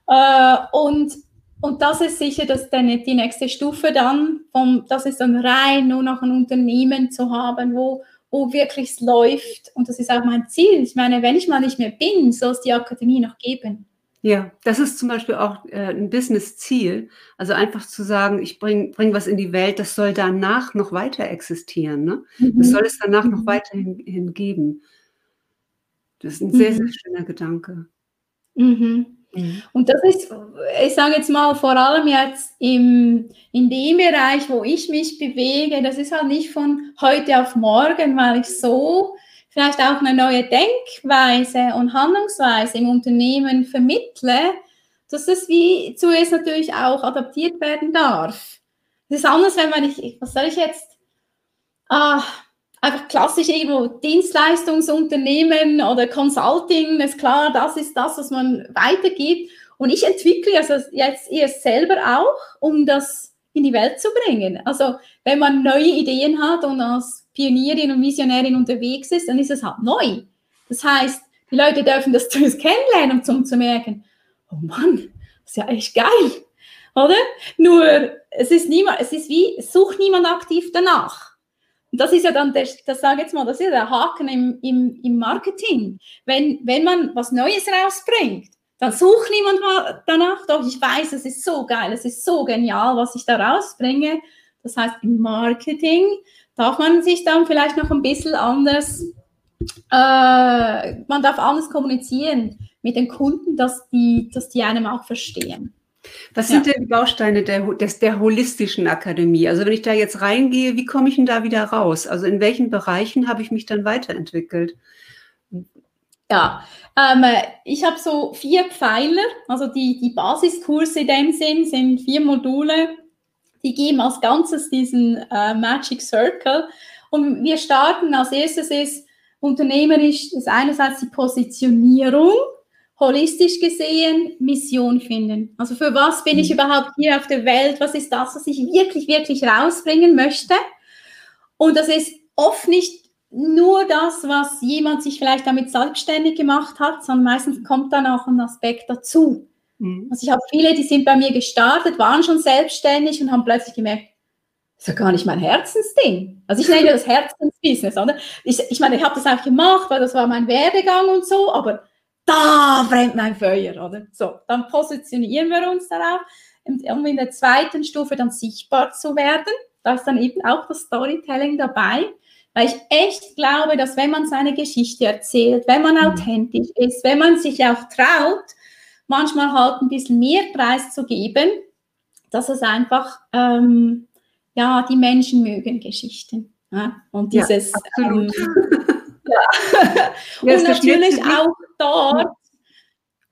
Äh, und und das ist sicher dass dann die nächste Stufe dann, vom, das ist dann rein nur noch ein Unternehmen zu haben, wo, wo wirklich es läuft. Und das ist auch mein Ziel. Ich meine, wenn ich mal nicht mehr bin, soll es die Akademie noch geben. Ja, das ist zum Beispiel auch äh, ein Business-Ziel. Also einfach zu sagen, ich bringe bring was in die Welt, das soll danach noch weiter existieren. Ne? Mhm. Das soll es danach mhm. noch weiterhin geben. Das ist ein sehr, mhm. sehr schöner Gedanke. Mhm. Mhm. Und das ist, ich sage jetzt mal, vor allem jetzt im, in dem Bereich, wo ich mich bewege, das ist halt nicht von heute auf morgen, weil ich so vielleicht auch eine neue Denkweise und Handlungsweise im Unternehmen vermittle, dass das wie zuerst natürlich auch adaptiert werden darf. Das ist anders, wenn man nicht, was soll ich jetzt, ah, einfach klassisch irgendwo Dienstleistungsunternehmen oder Consulting, ist klar, das ist das, was man weitergibt. Und ich entwickle also jetzt erst selber auch, um das in die Welt zu bringen. Also wenn man neue Ideen hat und als Pionierin und Visionärin unterwegs ist, dann ist es halt neu. Das heißt, die Leute dürfen das zuerst kennenlernen, um zu merken, oh Mann, das ist ja echt geil, oder? Nur es ist niemand, es ist wie, sucht niemand aktiv danach. Und das ist ja dann, der, das sage jetzt mal, das ist der Haken im, im, im Marketing. Wenn, wenn man was Neues rausbringt, dann sucht niemand mal danach, doch ich weiß, es ist so geil, es ist so genial, was ich da rausbringe. Das heißt, im Marketing darf man sich dann vielleicht noch ein bisschen anders, äh, man darf anders kommunizieren mit den Kunden, dass die, dass die einem auch verstehen. Was sind ja. denn die Bausteine der, des, der holistischen Akademie? Also wenn ich da jetzt reingehe, wie komme ich denn da wieder raus? Also in welchen Bereichen habe ich mich dann weiterentwickelt? Ja, ähm, ich habe so vier Pfeiler, also die, die Basiskurse in dem Sinn sind vier Module, die geben als Ganzes diesen äh, Magic Circle. Und wir starten als erstes ist unternehmerisch, ist einerseits die Positionierung, holistisch gesehen Mission finden. Also für was bin ich mhm. überhaupt hier auf der Welt? Was ist das, was ich wirklich, wirklich rausbringen möchte? Und das ist oft nicht nur das, was jemand sich vielleicht damit selbstständig gemacht hat, sondern meistens kommt dann auch ein Aspekt dazu. Mhm. Also ich habe viele, die sind bei mir gestartet, waren schon selbstständig und haben plötzlich gemerkt, das ist ja gar nicht mein Herzensding. Also ich nenne das Herzensbusiness, oder? Ich, ich meine, ich habe das auch gemacht, weil das war mein Werdegang und so, aber da brennt mein Feuer, oder? So, dann positionieren wir uns darauf, um in der zweiten Stufe dann sichtbar zu werden. Da ist dann eben auch das Storytelling dabei, weil ich echt glaube, dass wenn man seine Geschichte erzählt, wenn man mhm. authentisch ist, wenn man sich auch traut, manchmal halt ein bisschen mehr Preis zu geben, dass es einfach, ähm, ja, die Menschen mögen Geschichten. Ja? Und dieses, ja, ja. und natürlich auch dort,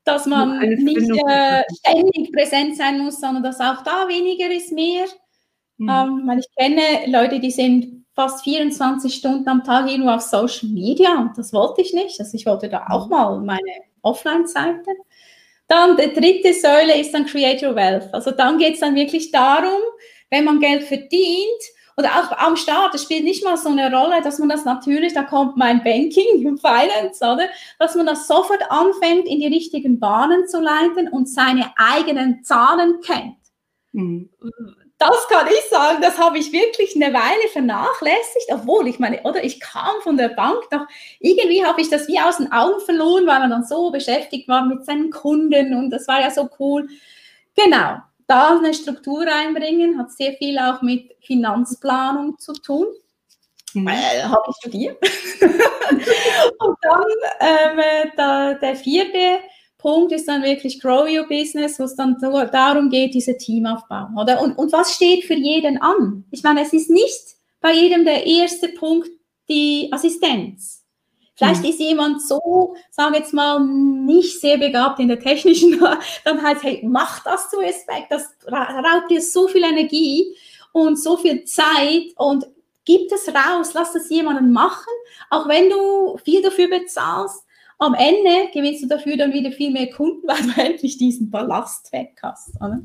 dass man nicht äh, ständig präsent sein muss, sondern dass auch da weniger ist mehr. Mhm. Ähm, weil ich kenne Leute, die sind fast 24 Stunden am Tag irgendwo auf Social Media und das wollte ich nicht. Also ich wollte da auch mal meine Offline-Seite. Dann die dritte Säule ist dann Create Your Wealth. Also dann geht es dann wirklich darum, wenn man Geld verdient, oder auch am Start, es spielt nicht mal so eine Rolle, dass man das natürlich, da kommt mein Banking und Finance, oder? Dass man das sofort anfängt, in die richtigen Bahnen zu leiten und seine eigenen Zahlen kennt. Mhm. Das kann ich sagen, das habe ich wirklich eine Weile vernachlässigt, obwohl ich meine, oder ich kam von der Bank, doch irgendwie habe ich das wie aus den Augen verloren, weil man dann so beschäftigt war mit seinen Kunden und das war ja so cool. Genau, da eine Struktur reinbringen, hat sehr viel auch mit Finanzplanung zu tun. Mhm. Äh, Habe ich studiert. und dann ähm, da, der vierte Punkt ist dann wirklich Grow Your Business, wo es dann darum geht, diese Teamaufbau. Oder? Und, und was steht für jeden an? Ich meine, es ist nicht bei jedem der erste Punkt die Assistenz. Vielleicht mhm. ist jemand so, sage jetzt mal, nicht sehr begabt in der technischen, dann heißt, hey, mach das zuerst weg, das raubt dir so viel Energie und so viel Zeit und gib das raus, lass das jemanden machen, auch wenn du viel dafür bezahlst. Am Ende gewinnst du dafür dann wieder viel mehr Kunden, weil du endlich diesen Ballast weg hast. Oder?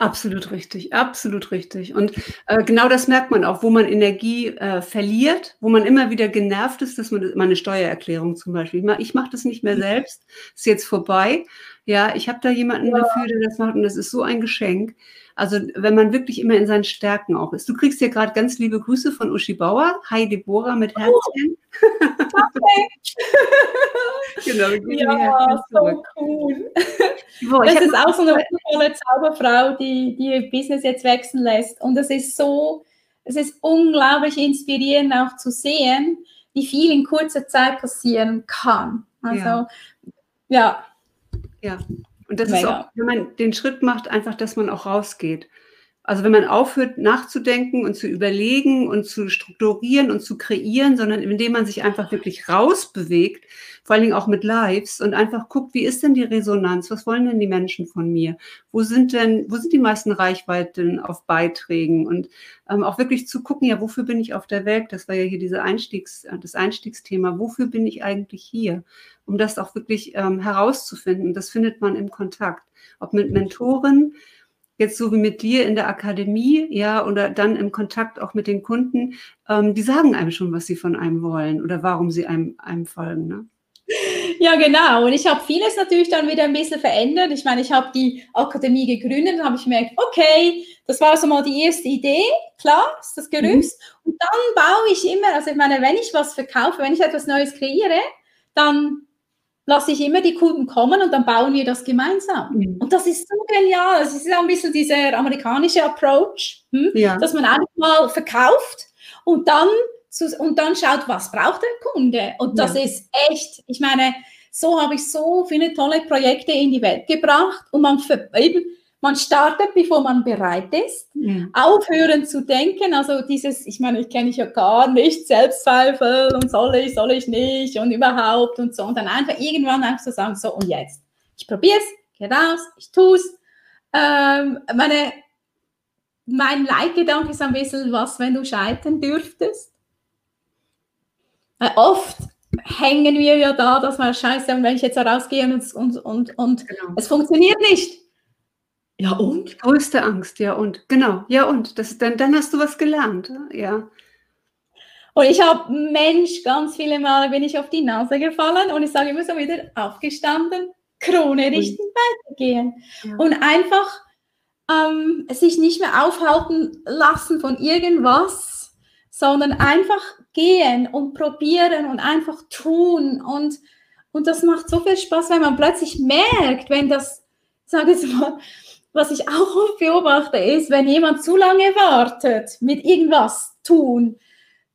Absolut richtig, absolut richtig. Und äh, genau das merkt man auch, wo man Energie äh, verliert, wo man immer wieder genervt ist, dass man meine Steuererklärung zum Beispiel. Ich mache mach das nicht mehr selbst, ist jetzt vorbei. Ja, ich habe da jemanden ja. dafür, der das macht und das ist so ein Geschenk. Also wenn man wirklich immer in seinen Stärken auch ist. Du kriegst ja gerade ganz liebe Grüße von Uschi Bauer. Hi Deborah mit. Herzchen. Oh, genau, ja, so cool. Boah, das ist auch so eine tolle Zauberfrau, die, die ihr Business jetzt wechseln lässt. Und es ist so, es ist unglaublich inspirierend auch zu sehen, wie viel in kurzer Zeit passieren kann. Also, ja. Ja, ja. und das Mega. ist auch, wenn man den Schritt macht, einfach, dass man auch rausgeht. Also wenn man aufhört nachzudenken und zu überlegen und zu strukturieren und zu kreieren, sondern indem man sich einfach wirklich rausbewegt, vor allen Dingen auch mit Lives und einfach guckt, wie ist denn die Resonanz? Was wollen denn die Menschen von mir? Wo sind denn, wo sind die meisten Reichweiten auf Beiträgen? Und ähm, auch wirklich zu gucken, ja, wofür bin ich auf der Welt? Das war ja hier diese Einstiegs, äh, das Einstiegsthema. Wofür bin ich eigentlich hier? Um das auch wirklich ähm, herauszufinden. Das findet man im Kontakt. Ob mit Mentoren, jetzt so wie mit dir in der Akademie, ja, oder dann im Kontakt auch mit den Kunden, ähm, die sagen einem schon, was sie von einem wollen oder warum sie einem, einem folgen, ne? Ja, genau. Und ich habe vieles natürlich dann wieder ein bisschen verändert. Ich meine, ich habe die Akademie gegründet und habe ich gemerkt, okay, das war so mal die erste Idee, klar, ist das Gerüst. Mhm. Und dann baue ich immer, also ich meine, wenn ich was verkaufe, wenn ich etwas Neues kreiere, dann lasse ich immer die Kunden kommen und dann bauen wir das gemeinsam. Mhm. Und das ist so genial. Das ist ja ein bisschen dieser amerikanische Approach, hm? ja. dass man einfach mal verkauft und dann, und dann schaut, was braucht der Kunde. Und das ja. ist echt, ich meine, so habe ich so viele tolle Projekte in die Welt gebracht und man eben man startet, bevor man bereit ist. Ja. Aufhören zu denken, also dieses, ich meine, ich kenne ich ja gar nicht, Selbstzweifel und soll ich, soll ich nicht und überhaupt und so. Und dann einfach irgendwann einfach so sagen, so und jetzt. Ich probiere es, gehe raus, ich tue es. Ähm, meine, mein Leitgedanke ist ein bisschen, was, wenn du scheitern dürftest? Weil oft hängen wir ja da, dass man scheiße, wenn ich jetzt rausgehe und, und, und, und genau. es funktioniert nicht ja und? Größte Angst, ja und. Genau, ja und. Das, dann, dann hast du was gelernt, ja. Und ich habe, Mensch, ganz viele Male bin ich auf die Nase gefallen und ich sage immer so wieder, aufgestanden, Krone richten, und. weitergehen. Ja. Und einfach ähm, sich nicht mehr aufhalten lassen von irgendwas, sondern einfach gehen und probieren und einfach tun. Und, und das macht so viel Spaß, wenn man plötzlich merkt, wenn das, sage ich mal, was ich auch oft beobachte, ist, wenn jemand zu lange wartet mit irgendwas tun,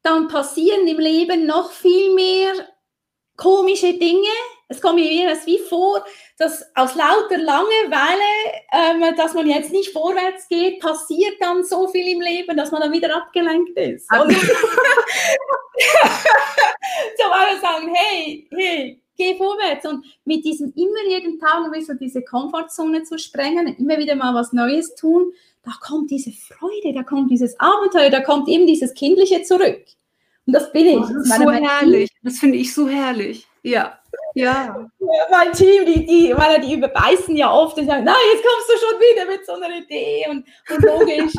dann passieren im Leben noch viel mehr komische Dinge. Es kommt mir das wie vor, dass aus lauter Langeweile, ähm, dass man jetzt nicht vorwärts geht, passiert dann so viel im Leben, dass man dann wieder abgelenkt ist. Und so wir sagen, hey, hey, geh vorwärts. Und mit diesem immer jeden Tag ein bisschen diese Komfortzone zu sprengen, immer wieder mal was Neues tun, da kommt diese Freude, da kommt dieses Abenteuer, da kommt eben dieses Kindliche zurück. Und das bin ich. Oh, das ist so herrlich. Das finde ich so herrlich. Ja. Ja. Mein Team, die, die, weil die überbeißen ja oft und sagen, na, jetzt kommst du schon wieder mit so einer Idee und, und logisch.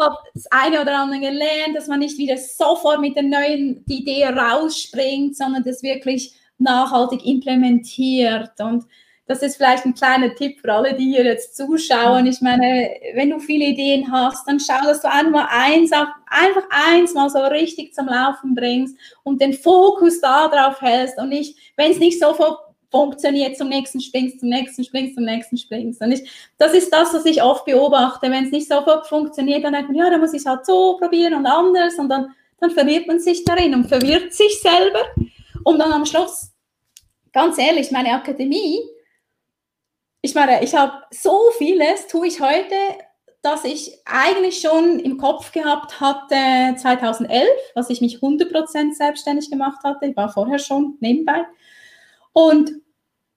habe das eine oder andere gelernt, dass man nicht wieder sofort mit der neuen Idee rausspringt, sondern das wirklich nachhaltig implementiert. Und das ist vielleicht ein kleiner Tipp für alle, die hier jetzt zuschauen. Ich meine, wenn du viele Ideen hast, dann schau, dass du einmal eins, einfach eins mal so richtig zum Laufen bringst und den Fokus darauf hältst und nicht, wenn es nicht sofort funktioniert, zum nächsten springst, zum nächsten springst, zum nächsten springst. Und ich, das ist das, was ich oft beobachte. Wenn es nicht sofort funktioniert, dann denkt man, ja, dann muss ich halt so probieren und anders und dann, dann verliert man sich darin und verwirrt sich selber, um dann am Schluss ganz ehrlich, meine Akademie, ich meine, ich habe so vieles, tue ich heute, dass ich eigentlich schon im Kopf gehabt hatte 2011, was ich mich 100% selbstständig gemacht hatte. Ich war vorher schon nebenbei. Und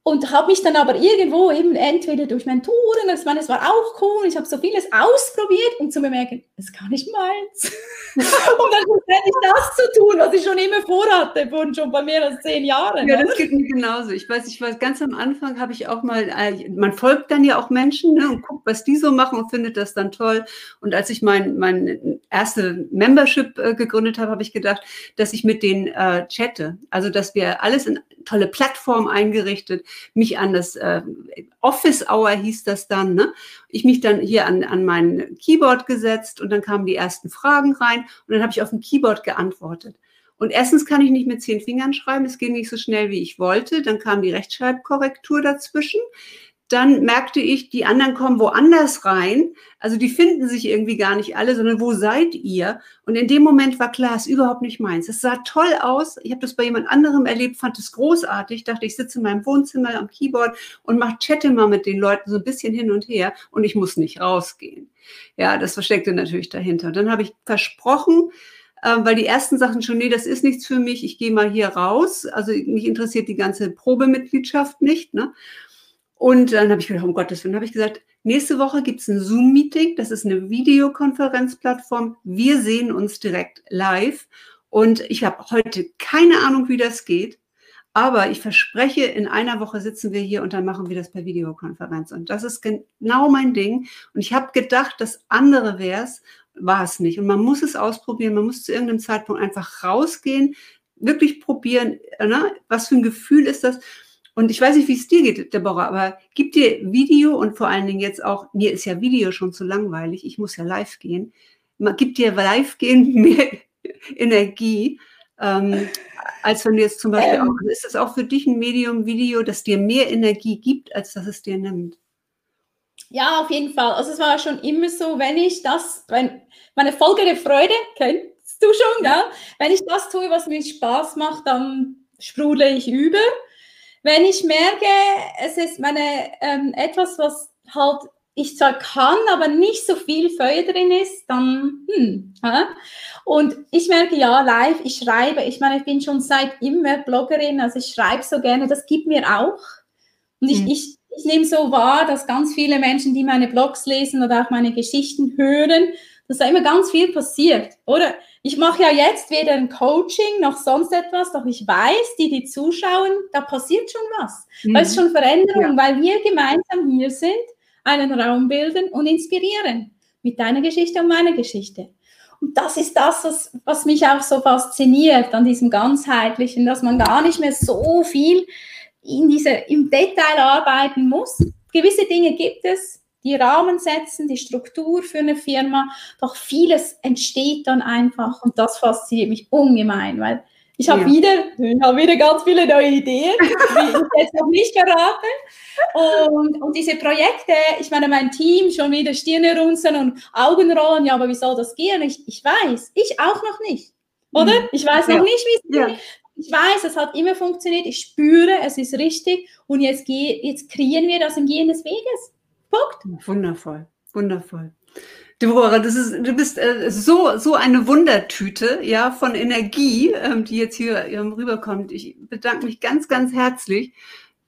und habe mich dann aber irgendwo eben entweder durch Mentoren, ich meine, es war auch cool, ich habe so vieles ausprobiert, um zu bemerken, es ist gar nicht meins. und dann schlussendlich das zu tun, was ich schon immer vorhatte, und schon bei mehr als zehn Jahren. Ja, das geht mir genauso. Ich weiß, ich weiß, ganz am Anfang habe ich auch mal, äh, man folgt dann ja auch Menschen ne, und guckt, was die so machen und findet das dann toll. Und als ich mein, mein erste Membership äh, gegründet habe, habe ich gedacht, dass ich mit denen äh, chatte. Also, dass wir alles in tolle Plattform eingerichtet, mich an das äh, Office Hour hieß das dann, ne? Ich mich dann hier an, an mein Keyboard gesetzt und dann kamen die ersten Fragen rein und dann habe ich auf dem Keyboard geantwortet. Und erstens kann ich nicht mit zehn Fingern schreiben, es ging nicht so schnell, wie ich wollte. Dann kam die Rechtschreibkorrektur dazwischen dann merkte ich, die anderen kommen woanders rein. Also die finden sich irgendwie gar nicht alle, sondern wo seid ihr? Und in dem Moment war klar, es ist überhaupt nicht meins. Es sah toll aus. Ich habe das bei jemand anderem erlebt, fand es großartig. Dachte, ich sitze in meinem Wohnzimmer am Keyboard und mache chatte mal mit den Leuten so ein bisschen hin und her und ich muss nicht rausgehen. Ja, das versteckte natürlich dahinter. Und dann habe ich versprochen, äh, weil die ersten Sachen schon, nee, das ist nichts für mich, ich gehe mal hier raus. Also mich interessiert die ganze Probemitgliedschaft nicht. Ne? Und dann habe ich gedacht, um Gottes Willen, habe ich gesagt, nächste Woche gibt es ein Zoom-Meeting. Das ist eine Videokonferenzplattform. Wir sehen uns direkt live. Und ich habe heute keine Ahnung, wie das geht. Aber ich verspreche, in einer Woche sitzen wir hier und dann machen wir das per Videokonferenz. Und das ist genau mein Ding. Und ich habe gedacht, das andere wäre es, war es nicht. Und man muss es ausprobieren. Man muss zu irgendeinem Zeitpunkt einfach rausgehen, wirklich probieren, ne? was für ein Gefühl ist das? Und ich weiß nicht, wie es dir geht, Deborah, aber gibt dir Video und vor allen Dingen jetzt auch, mir ist ja Video schon zu langweilig, ich muss ja live gehen, gibt dir live gehen mehr Energie, ähm, als wenn du jetzt zum Beispiel ähm, auch, ist das auch für dich ein Medium Video, das dir mehr Energie gibt, als dass es dir nimmt? Ja, auf jeden Fall. Also es war schon immer so, wenn ich das, wenn meine Folge der Freude, kennst du schon, ja? Wenn ich das tue, was mir Spaß macht, dann sprudle ich über. Wenn ich merke, es ist meine ähm, etwas, was halt ich zwar kann, aber nicht so viel Feuer drin ist, dann hm. Ja? Und ich merke ja live, ich schreibe, ich meine, ich bin schon seit immer Bloggerin, also ich schreibe so gerne, das gibt mir auch. Und ich, hm. ich, ich nehme so wahr, dass ganz viele Menschen, die meine Blogs lesen oder auch meine Geschichten hören, dass da immer ganz viel passiert, oder? Ich mache ja jetzt weder ein Coaching noch sonst etwas, doch ich weiß, die, die zuschauen, da passiert schon was. Mhm. Da ist schon Veränderung, ja. weil wir gemeinsam hier sind einen Raum bilden und inspirieren mit deiner Geschichte und meiner Geschichte. Und das ist das, was, was mich auch so fasziniert an diesem ganzheitlichen, dass man gar nicht mehr so viel in dieser, im Detail arbeiten muss. Gewisse Dinge gibt es, die Rahmen setzen, die Struktur für eine Firma, doch vieles entsteht dann einfach und das fasziniert mich ungemein, weil ich habe ja. wieder, hab wieder ganz viele neue Ideen, die ich jetzt noch nicht verrate. Und, und diese Projekte, ich meine, mein Team schon wieder Stirne runzeln und Augenrollen, ja, aber wie soll das gehen? Ich, ich weiß, ich auch noch nicht. Oder? Mhm. Ich weiß noch ja. nicht, wie es ja. geht. Ich weiß, es hat immer funktioniert. Ich spüre, es ist richtig. Und jetzt, jetzt kreieren wir das im Gehen des Weges. Punkt. Wundervoll, wundervoll. Deborah, das ist, du bist äh, so, so eine Wundertüte, ja, von Energie, ähm, die jetzt hier ähm, rüberkommt. Ich bedanke mich ganz, ganz herzlich,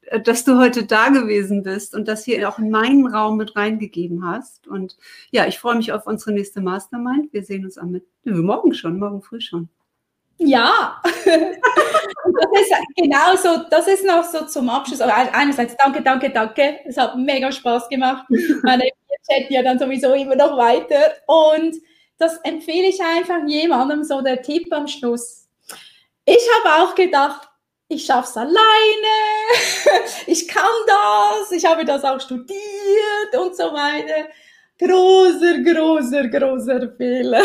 äh, dass du heute da gewesen bist und das hier auch in meinen Raum mit reingegeben hast. Und ja, ich freue mich auf unsere nächste Mastermind. Wir sehen uns am mit morgen schon, morgen früh schon. Ja, das ist genau so, das ist noch so zum Abschluss. Aber einerseits danke, danke, danke. Es hat mega Spaß gemacht. Meine chatten ja dann sowieso immer noch weiter. Und das empfehle ich einfach jemandem, so der Tipp am Schluss. Ich habe auch gedacht, ich schaffe es alleine, ich kann das, ich habe das auch studiert und so weiter. Großer, großer, großer Fehler.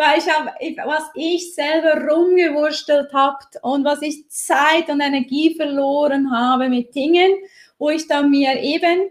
Weil ich habe, was ich selber rumgewurstelt habe und was ich Zeit und Energie verloren habe mit Dingen, wo ich dann mir eben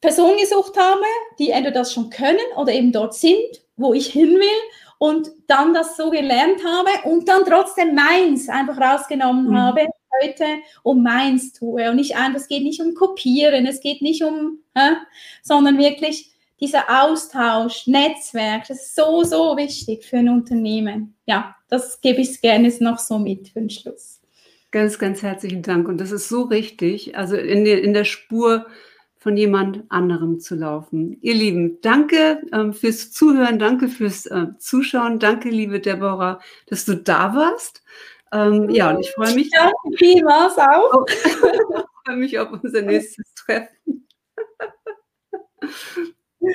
Personen gesucht habe, die entweder das schon können oder eben dort sind, wo ich hin will und dann das so gelernt habe und dann trotzdem meins einfach rausgenommen mhm. habe heute und meins tue. Und nicht einfach, es geht nicht um Kopieren, es geht nicht um, hä, sondern wirklich dieser Austausch, Netzwerk, das ist so, so wichtig für ein Unternehmen. Ja, das gebe ich gerne noch so mit für den Schluss. Ganz, ganz herzlichen Dank. Und das ist so richtig. Also in der, in der Spur von jemand anderem zu laufen. Ihr Lieben, danke ähm, fürs Zuhören, danke fürs äh, Zuschauen, danke, liebe Deborah, dass du da warst. Ähm, ja, und ich freue mich. Danke vielmals auch. ich freue mich auf unser nächstes Treffen. you